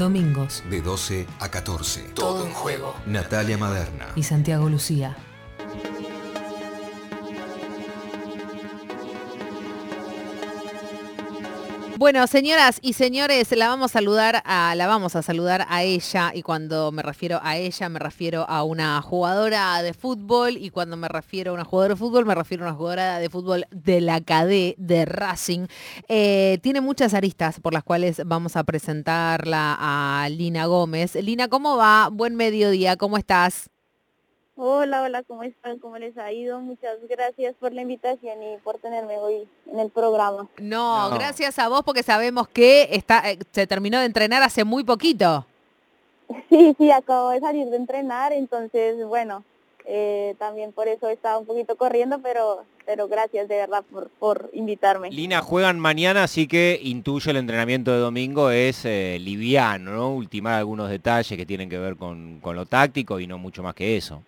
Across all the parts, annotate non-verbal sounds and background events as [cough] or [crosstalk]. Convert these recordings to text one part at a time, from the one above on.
Domingos. De 12 a 14. Todo en juego. Natalia Maderna. Y Santiago Lucía. Bueno, señoras y señores, la vamos a saludar a la vamos a saludar a ella y cuando me refiero a ella me refiero a una jugadora de fútbol y cuando me refiero a una jugadora de fútbol me refiero a una jugadora de fútbol de la KD de Racing. Eh, tiene muchas aristas por las cuales vamos a presentarla a Lina Gómez. Lina, ¿cómo va? Buen mediodía, ¿cómo estás? Hola, hola, ¿cómo están? ¿Cómo les ha ido? Muchas gracias por la invitación y por tenerme hoy en el programa. No, gracias a vos porque sabemos que está, eh, se terminó de entrenar hace muy poquito. [laughs] Sí, sí, acabo de salir de entrenar, entonces, bueno, eh, también por eso he estado un poquito corriendo, pero, pero gracias de verdad por, por invitarme. Lina, juegan mañana, así que intuyo el entrenamiento de domingo es eh, liviano, ¿no? Ultimar algunos detalles que tienen que ver con, con lo táctico y no mucho más que eso.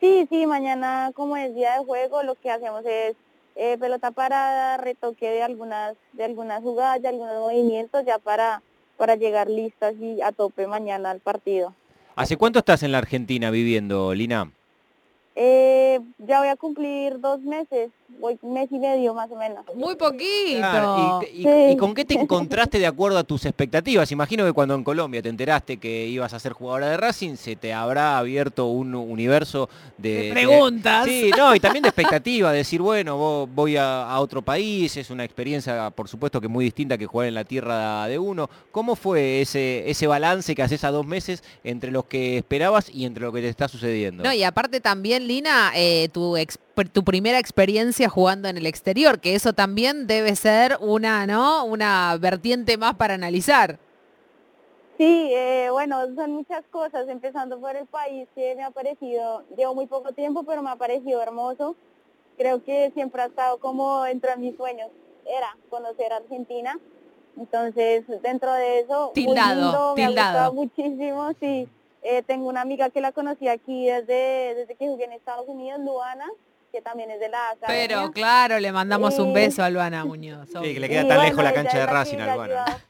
Sí, sí, mañana como es día de juego, lo que hacemos es eh, pelota parada, retoque de algunas, de algunas jugadas, de algunos movimientos ya para, para llegar listas y a tope mañana al partido. ¿Hace cuánto estás en la Argentina viviendo, Lina? Eh, ya voy a cumplir dos meses, voy mes y medio más o menos. Muy poquito. Claro, y, y- Sí. y con qué te encontraste de acuerdo a tus expectativas? Imagino que cuando en Colombia te enteraste que ibas a ser jugadora de Racing, se te habrá abierto un universo de... De preguntas. Sí, no, y también de expectativa, decir, bueno, vo- voy a, a otro país, es una experiencia, por supuesto, que muy distinta que jugar en la tierra de uno. ¿Cómo fue ese, ese balance que haces a dos meses entre los que esperabas y entre lo que te está sucediendo? No, y aparte también, Lina, eh, tu, ex- tu primera experiencia jugando en el exterior, que eso también debe ser una, ¿no? Una vertiente más para analizar. Sí, eh, bueno, son muchas cosas, empezando por el país que me ha parecido, llevo muy poco tiempo, pero me ha parecido hermoso. Creo que siempre ha estado como dentro de mis sueños, era conocer Argentina. Entonces, dentro de eso, Tildado, lindo, me ha tildado. gustado muchísimo, sí. Eh, tengo una amiga que la conocí aquí desde, desde que jugué en Estados Unidos, Luana, que también es de la academia. Pero claro, le mandamos un beso a Luana Muñoz. Sí, que le queda Y tan bueno, lejos la cancha de Racing, que me ha Albana. ayudado-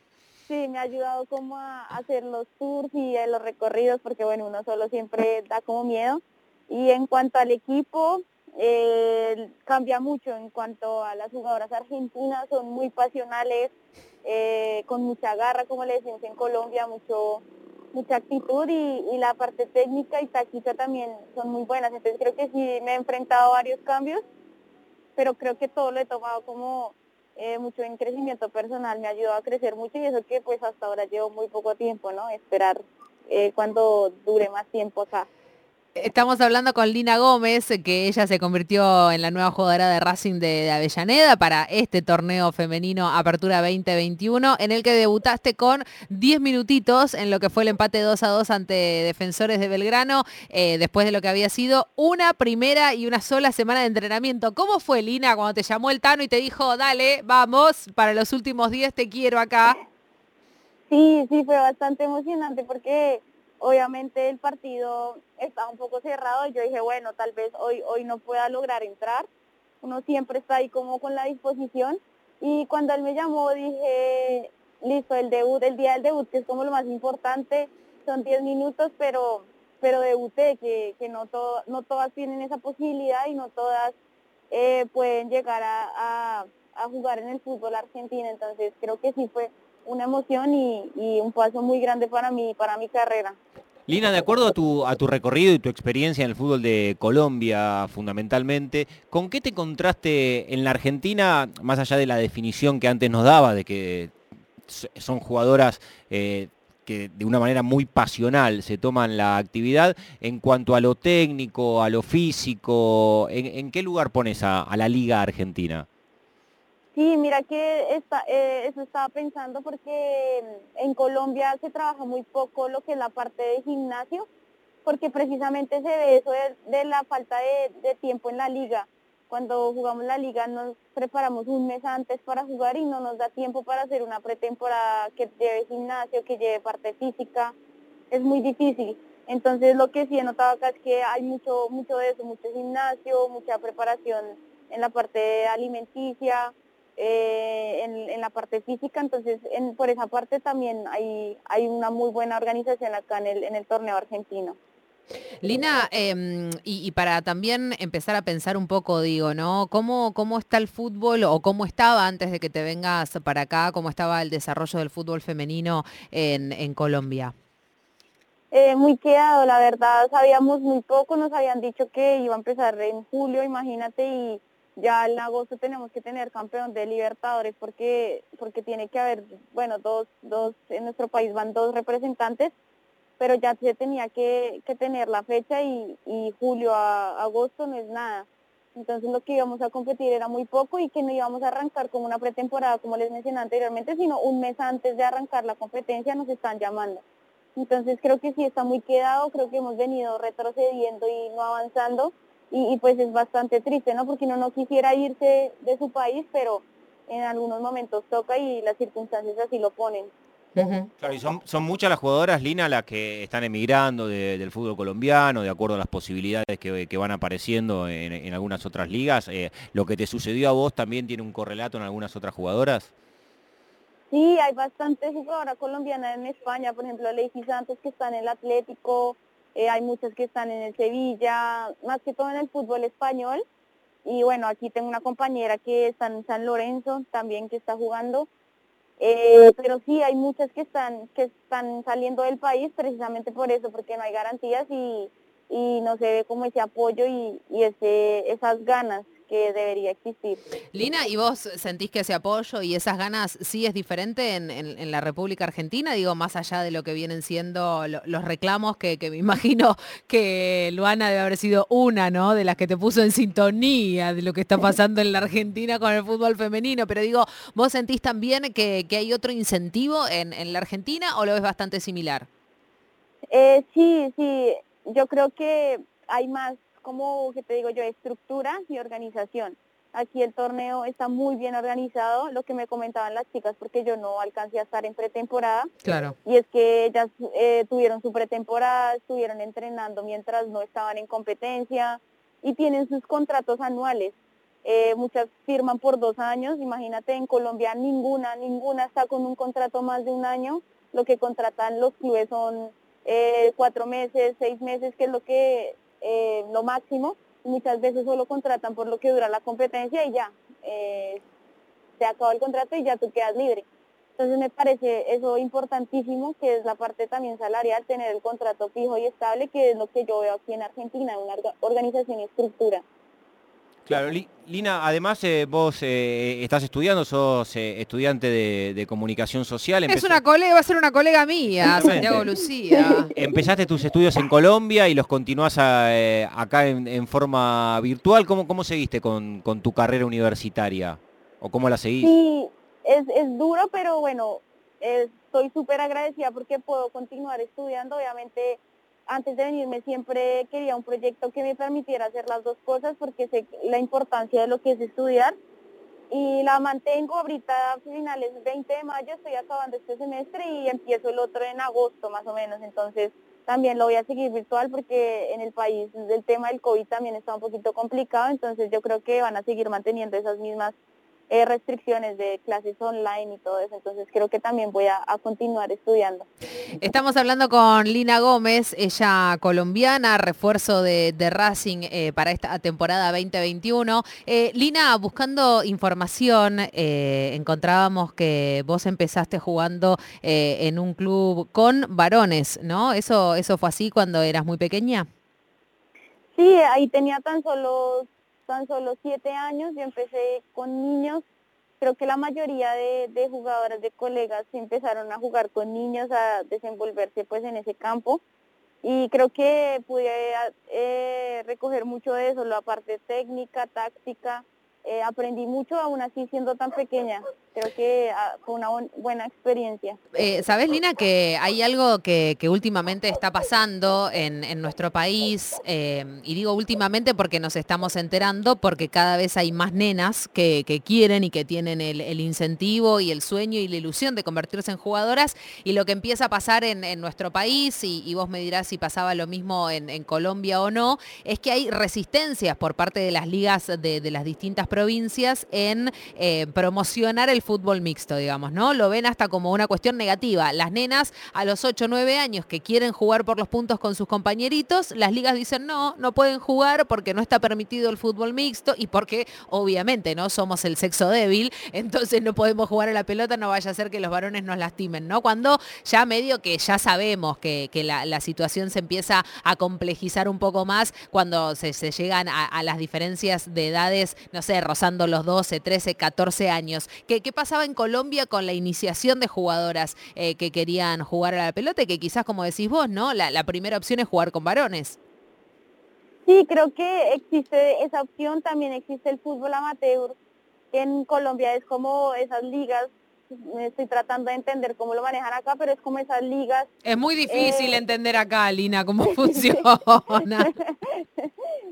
Sí, me ha ayudado como a hacer los tours y los recorridos, porque bueno, uno solo siempre [laughs] da como miedo. Y en cuanto al equipo, eh, cambia mucho en cuanto a las jugadoras argentinas, son muy pasionales, eh, con mucha garra, como le decimos en Colombia, mucho mucha actitud y, y la parte técnica y táctica también son muy buenas. Entonces creo que sí me he enfrentado a varios cambios, pero creo que todo lo he tomado como eh, mucho en crecimiento personal, me ha ayudado a crecer mucho y eso que pues hasta ahora llevo muy poco tiempo, ¿no? Esperar eh, cuando dure más tiempo acá. Estamos hablando con Lina Gómez, que ella se convirtió en la nueva jugadora de Racing de, Avellaneda para este torneo femenino Apertura 2021, en el que debutaste con 10 minutitos en lo que fue el empate 2 a 2 ante Defensores de Belgrano, eh, después de lo que había sido una primera y una sola semana de entrenamiento. ¿Cómo fue, Lina, cuando te llamó el Tano y te dijo, dale, vamos, para los últimos 10 te quiero acá? Sí, sí, fue bastante emocionante porque obviamente el partido estaba un poco cerrado y yo dije, bueno, tal vez hoy, hoy no pueda lograr entrar. Uno siempre está ahí como con la disposición. Y cuando él me llamó dije, listo, el debut, el día del debut, que es como lo más importante, son 10 minutos, pero pero debuté, que, que no, to- no todas tienen esa posibilidad y no todas eh, pueden llegar a, a- a jugar en el fútbol argentino. Entonces creo que sí fue una emoción y, un paso muy grande para mí, para mi carrera. Lina, de acuerdo a tu, a tu recorrido y tu experiencia en el fútbol de Colombia fundamentalmente, ¿con qué te encontraste en la Argentina, más allá de la definición que antes nos daba, de que son jugadoras eh, que de una manera muy pasional se toman la actividad, en cuanto a lo técnico, a lo físico, ¿en, qué lugar pones a la liga argentina? Sí, mira que esta, eh, eso estaba pensando porque en Colombia se trabaja muy poco lo que es la parte de gimnasio, porque precisamente se ve eso de, la falta de, de tiempo en la liga. Cuando jugamos la liga nos preparamos un mes antes para jugar y no nos da tiempo para hacer una pretemporada que lleve gimnasio, que lleve parte física. Es muy difícil. Entonces lo que sí he notado acá es que hay mucho, mucho de eso, mucho gimnasio, mucha preparación en la parte alimenticia, eh, en, la parte física, entonces en, por esa parte también hay, hay una muy buena organización acá en el, en el torneo argentino. Lina, em, y, para también empezar a pensar un poco, digo, ¿no? ¿Cómo, ¿Cómo está el fútbol o cómo estaba antes de que te vengas para acá? ¿Cómo estaba el desarrollo del fútbol femenino en, en Colombia? Eh, muy quedado, la verdad, sabíamos muy poco, nos habían dicho que iba a empezar en julio, imagínate, y ya en agosto tenemos que tener campeón de Libertadores porque porque tiene que haber, bueno, dos, dos, en nuestro país van dos representantes, pero ya se tenía que, tener la fecha y, y julio a agosto no es nada. Entonces lo que íbamos a competir era muy poco y que no íbamos a arrancar como una pretemporada, como les mencioné anteriormente, sino un mes antes de arrancar la competencia nos están llamando. Entonces creo que sí está muy quedado, creo que hemos venido retrocediendo y no avanzando y, pues es bastante triste, ¿no? Porque uno no quisiera irse de su país, pero en algunos momentos toca y las circunstancias así lo ponen. Claro, y son, son, muchas las jugadoras, Lina, las que están emigrando del fútbol colombiano, de acuerdo a las posibilidades que, van apareciendo en, algunas otras ligas. Eh, ¿Lo que te sucedió a vos también tiene un correlato en algunas otras jugadoras? Sí, hay bastantes jugadoras colombianas en España, por ejemplo, Lacey Santos que está en el Atlético, eh, hay muchas que están en el Sevilla, más que todo en el fútbol español. Y bueno, aquí tengo una compañera que está en San Lorenzo también que está jugando. Eh, pero sí, hay muchas que están, que están saliendo del país precisamente por eso, porque no hay garantías y, y no se ve como ese apoyo y, y ese, esas ganas que debería existir. Lina, ¿y vos sentís que ese apoyo y esas ganas sí es diferente en, la República Argentina? Digo, más allá de lo que vienen siendo los reclamos, que, me imagino que Luana debe haber sido una, ¿no? De las que te puso en sintonía de lo que está pasando en la Argentina con el fútbol femenino. Pero digo, ¿vos sentís también que, hay otro incentivo en, la Argentina o lo ves bastante similar? Eh, sí, sí, yo creo que hay más como que te digo yo, estructura y organización. Aquí el torneo está muy bien organizado, lo que me comentaban las chicas, porque yo no alcancé a estar en pretemporada. Claro. Y es que ellas eh, tuvieron su pretemporada, estuvieron entrenando mientras no estaban en competencia y tienen sus contratos anuales. Eh, muchas firman por dos años, imagínate, en Colombia ninguna, ninguna está con un contrato más de un año. Lo que contratan los clubes son eh, cuatro meses, seis meses, que es lo que eh, lo máximo, muchas veces solo contratan por lo que dura la competencia y ya, eh, se acaba el contrato y ya tú quedas libre. Entonces me parece eso importantísimo, que es la parte también salarial, tener el contrato fijo y estable, que es lo que yo veo aquí en Argentina, una organización y estructura. Claro, Lina, además eh, vos eh, estás estudiando, sos eh, estudiante de, comunicación social. Es una colega, va a ser una colega mía, [laughs] Santiago Lucía. Empezaste tus estudios en Colombia y los continuás acá en, forma virtual. ¿Cómo, cómo seguiste con, tu carrera universitaria? ¿O cómo la seguís? Sí, es, es duro, pero bueno, estoy súper agradecida porque puedo continuar estudiando. Obviamente antes de venirme siempre quería un proyecto que me permitiera hacer las dos cosas porque sé la importancia de lo que es estudiar. Y la mantengo ahorita finales 20 de mayo, estoy acabando este semestre y empiezo el otro en agosto más o menos, entonces también lo voy a seguir virtual porque en el país el tema del COVID también está un poquito complicado, entonces yo creo que van a seguir manteniendo esas mismas eh, restricciones de clases online y todo eso, entonces creo que también voy a, continuar estudiando. Estamos hablando con Lina Gómez, ella colombiana, refuerzo de, Racing eh, para esta temporada 2021. Eh, Lina, buscando información, encontrábamos que vos empezaste jugando en un club con varones, ¿no? ¿Eso, ¿Eso fue así cuando eras muy pequeña? Sí, ahí tenía tan solo tan solo siete años, yo empecé con niños, creo que la mayoría de, de jugadoras, de colegas empezaron a jugar con niños, a desenvolverse pues en ese campo. Y creo que pude eh, recoger mucho de eso, la parte técnica, táctica, eh, aprendí mucho aún así siendo tan pequeña. Creo que ah, fue una buena experiencia. Eh, Sabes, Lina, que hay algo que, últimamente está pasando en, nuestro país, eh, y digo últimamente porque nos estamos enterando, porque cada vez hay más nenas que, quieren y que tienen el, incentivo y el sueño y la ilusión de convertirse en jugadoras, y lo que empieza a pasar en, nuestro país, y, vos me dirás si pasaba lo mismo en, Colombia o no, es que hay resistencias por parte de las ligas de, las distintas provincias en eh, promocionar el fútbol mixto, digamos, ¿no? Lo ven hasta como una cuestión negativa. Las nenas a los 8 o 9 años que quieren jugar por los puntos con sus compañeritos, las ligas dicen no, no pueden jugar porque no está permitido el fútbol mixto y porque obviamente no somos el sexo débil, [laughs] entonces no podemos jugar a la pelota, no vaya a ser que los varones nos lastimen, ¿no? Cuando ya medio que ya sabemos que, la, situación se empieza a complejizar un poco más cuando se, llegan a, las diferencias de edades, no sé, rozando los 12, 13, 14 años. ¿Qué, qué pasaba en Colombia con la iniciación de jugadoras eh, que querían jugar a la pelota y que quizás, como decís vos, ¿no? La, primera opción es jugar con varones. Sí, creo que existe esa opción, también existe el fútbol amateur, que en Colombia es como esas ligas estoy tratando de entender cómo lo manejan acá, pero es como esas ligas. Es muy difícil eh, entender acá, Lina, cómo [laughs] funciona. [laughs]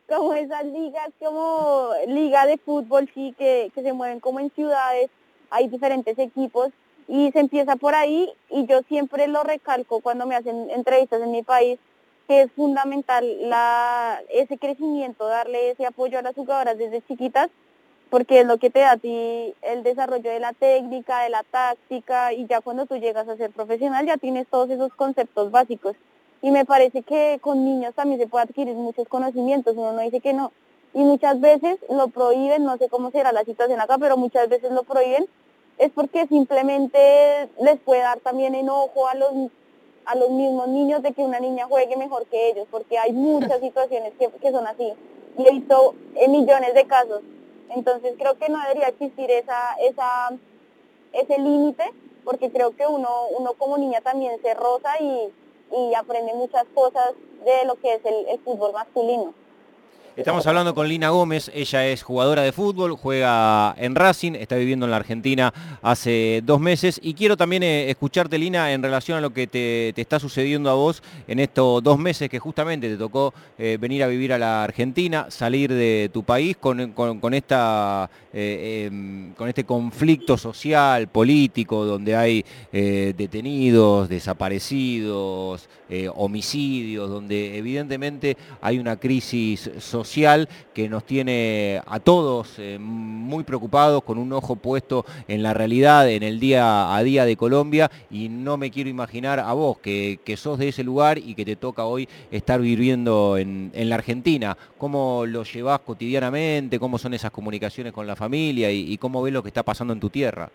como esas ligas, como liga de fútbol, sí, que, que se mueven como en ciudades hay diferentes equipos y se empieza por ahí y yo siempre lo recalco cuando me hacen entrevistas en mi país que es fundamental la, ese crecimiento, darle ese apoyo a las jugadoras desde chiquitas, porque es lo que te da a ti el desarrollo de la técnica, de la táctica, y ya cuando tú llegas a ser profesional ya tienes todos esos conceptos básicos. Y me parece que con niños también se puede adquirir muchos conocimientos, uno no dice que no, y muchas veces lo prohíben, no sé cómo será la situación acá, pero muchas veces lo prohíben, es porque simplemente les puede dar también enojo a los a los mismos niños de que una niña juegue mejor que ellos, porque hay muchas situaciones que, son así. Y he visto en millones de casos. Entonces creo que no debería existir esa, esa, ese límite, porque creo que uno, uno como niña también se roza y, aprende muchas cosas de lo que es el fútbol masculino. Estamos hablando con Lina Gómez, ella es jugadora de fútbol, juega en Racing, está viviendo en la Argentina hace dos meses y quiero también eh, escucharte Lina en relación a lo que te, está sucediendo a vos en estos dos meses que justamente te tocó eh, venir a vivir a la Argentina, salir de tu país con, esta, eh, em, con este conflicto social, político, donde hay detenidos, desaparecidos, homicidios, donde evidentemente hay una crisis social que nos tiene a todos eh, muy preocupados, con un ojo puesto en la realidad, en el día a día de Colombia y no me quiero imaginar a vos que, sos de ese lugar y que te toca hoy estar viviendo en, la Argentina. ¿Cómo lo llevas cotidianamente? ¿Cómo son esas comunicaciones con la familia y, y cómo ves lo que está pasando en tu tierra?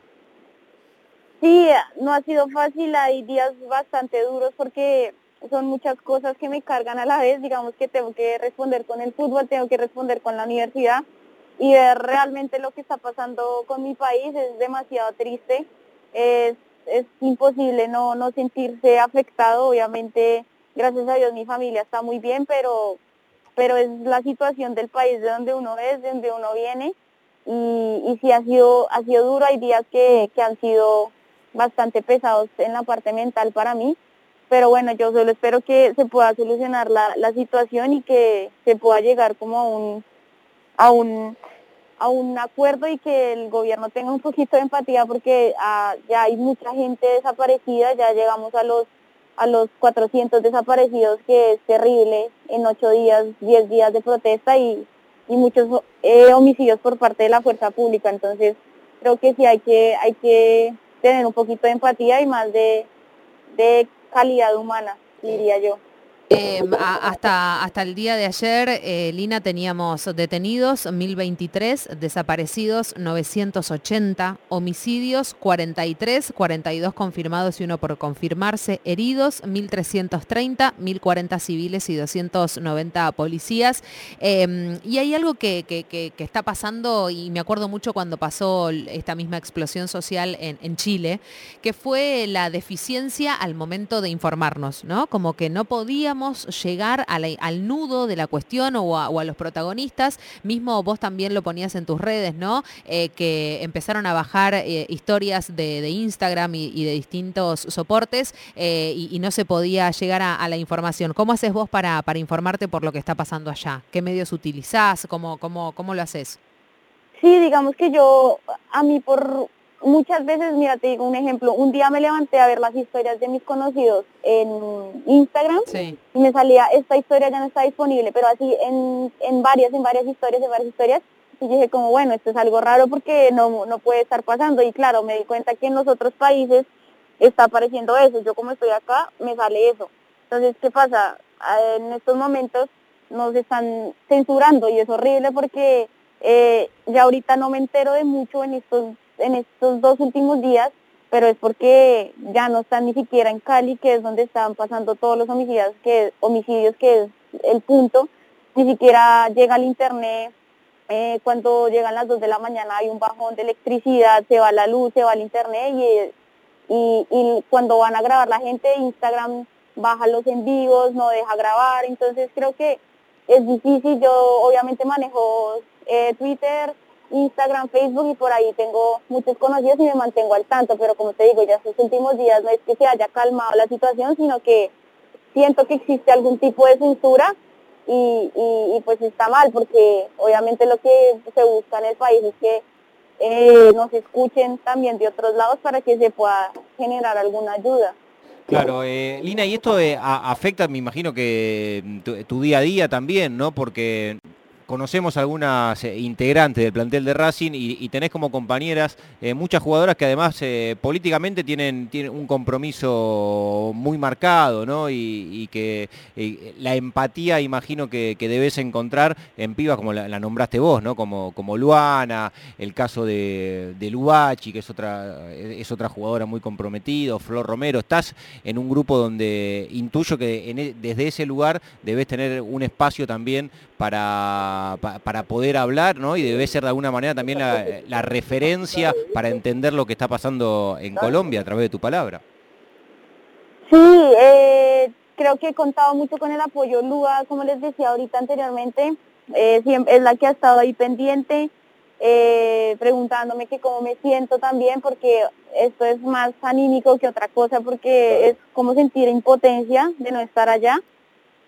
Sí, no ha sido fácil, hay días bastante duros porque son muchas cosas que me cargan a la vez, digamos que tengo que responder con el fútbol, tengo que responder con la universidad y ver realmente lo que está pasando con mi país es demasiado triste, es, imposible no, no sentirse afectado, obviamente gracias a Dios mi familia está muy bien, pero, pero es la situación del país de donde uno es, de donde uno viene y, y sí ha sido, ha sido duro, hay días que, que han sido bastante pesados en la parte mental para mí, pero bueno, yo solo espero que se pueda solucionar la, la situación y que se pueda llegar como a un, a un a un acuerdo y que el gobierno tenga un poquito de empatía porque ah, ya hay mucha gente desaparecida, ya llegamos a los a los 400 desaparecidos, que es terrible, en ocho días, 10 días de protesta y, y muchos eh, homicidios por parte de la fuerza pública. Entonces, creo que sí hay que, hay que tener un poquito de empatía y más de, de calidad humana, diría yo. Em, hasta, hasta el día de ayer, eh, Lina, teníamos detenidos 1023, desaparecidos 980, homicidios 43, 42 confirmados y uno por confirmarse, heridos 1330, 1040 civiles y 290 policías. Em, y hay algo que, está pasando, y me acuerdo mucho cuando pasó esta misma explosión social en Chile, que fue la deficiencia al momento de informarnos, ¿no? Como que no podíamos llegar al nudo de la cuestión o a, los protagonistas. Mismo vos también lo ponías en tus redes, ¿no? Eh, que empezaron a bajar eh, historias de, Instagram y, de distintos soportes eh, y, no se podía llegar a, la información. ¿Cómo haces vos para, para informarte por lo que está pasando allá? ¿Qué medios utilizás? ¿Cómo, cómo, cómo lo haces? Sí, digamos que yo, a mí por muchas veces, mira, te digo un ejemplo, un día me levanté a ver las historias de mis conocidos en Instagram y me salía, esta historia ya no está disponible, pero así en, en varias, en varias historias, en varias historias, y dije como, bueno, esto es algo raro porque no, no puede estar pasando. Y claro, me di cuenta que en los otros países está apareciendo eso. Yo como estoy acá, me sale eso. Entonces, ¿qué pasa? En estos momentos nos están censurando y es horrible porque eh, ya ahorita no me entero de mucho en estos en estos dos últimos días, pero es porque ya no están ni siquiera en Cali, que es donde están pasando todos los homicidios, que, homicidios, que es el punto, ni siquiera llega al internet, eh, cuando llegan las 2 de la mañana hay un bajón de electricidad, se va la luz, se va el internet y, y, cuando van a grabar la gente, Instagram baja los envíos, no deja grabar, entonces creo que es difícil, yo obviamente manejo eh, Twitter, Instagram, Facebook y por ahí tengo muchos conocidos y me mantengo al tanto, pero como te digo, ya estos últimos días no es que se haya calmado la situación, sino que siento que existe algún tipo de censura y, y, pues está mal, porque obviamente lo que se busca en el país es que eh, nos escuchen también de otros lados para que se pueda generar alguna ayuda. Claro, eh, Lina, y esto eh, afecta, me imagino que tu, tu, día a día también, ¿no? Porque conocemos algunas eh, integrantes del plantel de Racing y, tenés como compañeras eh, muchas jugadoras que además eh, políticamente tienen, tienen, un compromiso muy marcado, ¿no? Y, que la empatía imagino que, debes encontrar en pibas como la, nombraste vos, ¿no? Como, como Luana, el caso de, de Lubachi, que es otra, es otra jugadora muy comprometida, Flor Romero. Estás en un grupo donde intuyo que e, desde ese lugar debes tener un espacio también para, para poder hablar, ¿no? Y debe ser de alguna manera también la, referencia para entender lo que está pasando en Colombia a través de tu palabra. Sí, eh, creo que he contado mucho con el apoyo. Lua, como les decía ahorita anteriormente, eh, siempre es la que ha estado ahí pendiente, eh, preguntándome que cómo me siento también, porque esto es más anímico que otra cosa, porque es como sentir impotencia de no estar allá.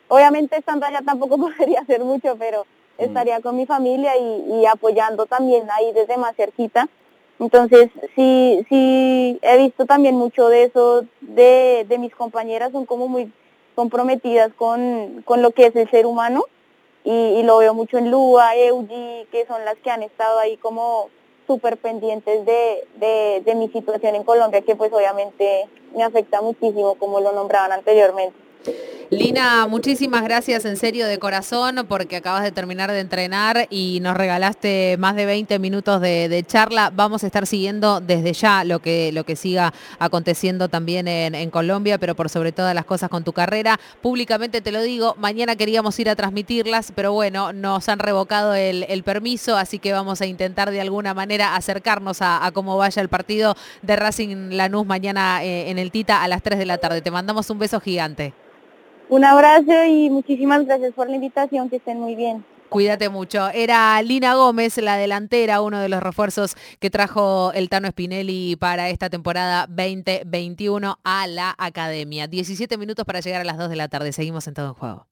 Obviamente estando allá tampoco [laughs] podría hacer mucho, pero. Estaría con mi familia y, apoyando también ahí desde más cerquita. Entonces, sí, sí, he visto también mucho de eso, de, mis compañeras, son como muy comprometidas con, lo que es el ser humano y, lo veo mucho en Lua, Eugi, que son las que han estado ahí como súper pendientes de, de mi situación en Colombia, que pues obviamente me afecta muchísimo, como lo nombraban anteriormente. Lina, muchísimas gracias en serio de corazón porque acabas de terminar de entrenar y nos regalaste más de 20 minutos de, charla. Vamos a estar siguiendo desde ya lo que, lo que siga aconteciendo también en, Colombia, pero por sobre todas las cosas con tu carrera. Públicamente te lo digo, mañana queríamos ir a transmitirlas, pero bueno, nos han revocado el, permiso, así que vamos a intentar de alguna manera acercarnos a, cómo vaya el partido de Racing Lanús mañana eh, en el Tita a las 3 de la tarde. Te mandamos un beso gigante. Un abrazo y muchísimas gracias por la invitación, que estén muy bien. Cuídate mucho. Era Lina Gómez, la delantera, uno de los refuerzos que trajo el Tano Spinelli para esta temporada 2021 a la academia. 17 minutos para llegar a las 2 de la tarde. Seguimos en todo en juego.